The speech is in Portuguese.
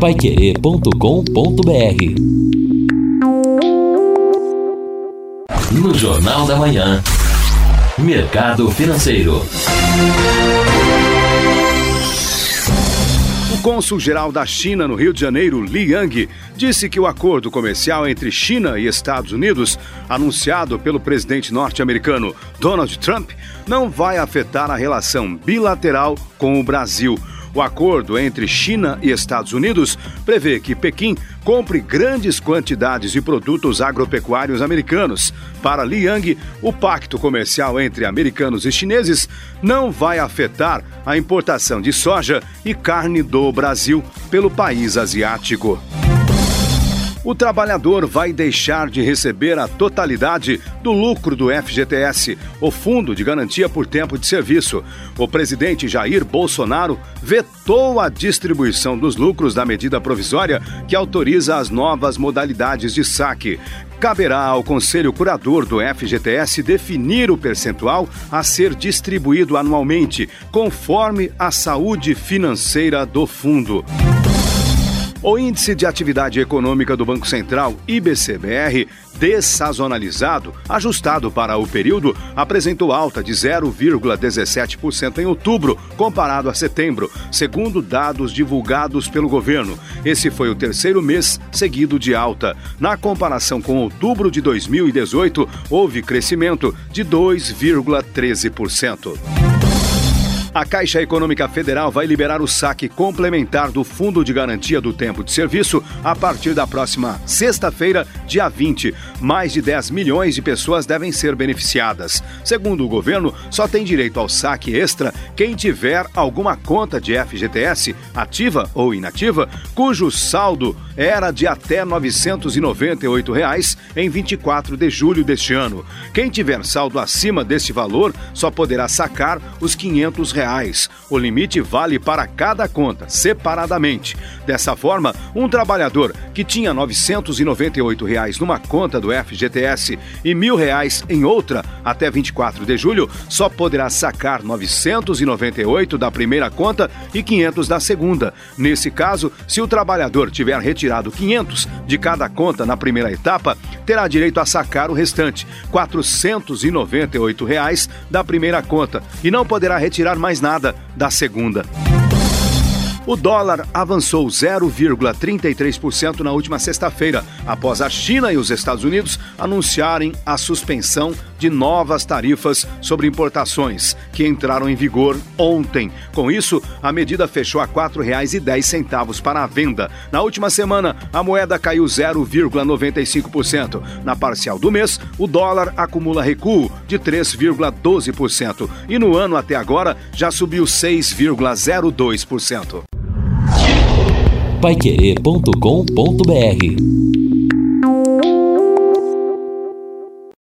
paiquerê.com.br No Jornal da Manhã, Mercado Financeiro. O cônsul-geral da China no Rio de Janeiro, Li Yang, disse que o acordo comercial entre China e Estados Unidos, anunciado pelo presidente norte-americano Donald Trump, não vai afetar a relação bilateral com o Brasil. O acordo entre China e Estados Unidos prevê que Pequim compre grandes quantidades de produtos agropecuários americanos. Para Liang, o pacto comercial entre americanos e chineses não vai afetar a importação de soja e carne do Brasil pelo país asiático o trabalhador vai deixar de receber a totalidade do lucro do FGTS, o Fundo de Garantia por Tempo de Serviço. O presidente Jair Bolsonaro vetou a distribuição dos lucros da medida provisória que autoriza as novas modalidades de saque. Caberá ao Conselho Curador do FGTS definir o percentual a ser distribuído anualmente, conforme a saúde financeira do fundo. O Índice de Atividade Econômica do Banco Central, IBCBR, dessazonalizado, ajustado para o período, apresentou alta de 0,17% em outubro, comparado a setembro, segundo dados divulgados pelo governo. Esse foi o terceiro mês seguido de alta. Na comparação com outubro de 2018, houve crescimento de 2,13%. A Caixa Econômica Federal vai liberar o saque complementar do Fundo de Garantia do Tempo de Serviço a partir da próxima sexta-feira, dia 20. Mais de 10 milhões de pessoas devem ser beneficiadas. Segundo o governo, só tem direito ao saque extra quem tiver alguma conta de FGTS, ativa ou inativa, cujo saldo era de até 998 reais em 24 de julho deste ano. Quem tiver saldo acima deste valor só poderá sacar os 500 reais reais. O limite vale para cada conta, separadamente. Dessa forma, um trabalhador que tinha 998 reais numa conta do FGTS e 1.000 reais em outra até 24 de julho, só poderá sacar R$ 998 da primeira conta e R$ 500 da segunda. Nesse caso, se o trabalhador tiver retirado 500 de cada conta na primeira etapa, terá direito a sacar o restante, 498 reais da primeira conta, e não poderá retirar mais mais nada da segunda. O dólar avançou 0,33% na última sexta-feira, após a China e os Estados Unidos anunciarem a suspensão de novas tarifas sobre importações, que entraram em vigor ontem. Com isso, a medida fechou a R$ 4,10 para a venda. Na última semana, a moeda caiu 0,95%. Na parcial do mês, o dólar acumula recuo de 3,12% e no ano até agora já subiu 6,02% paiquerê.com.br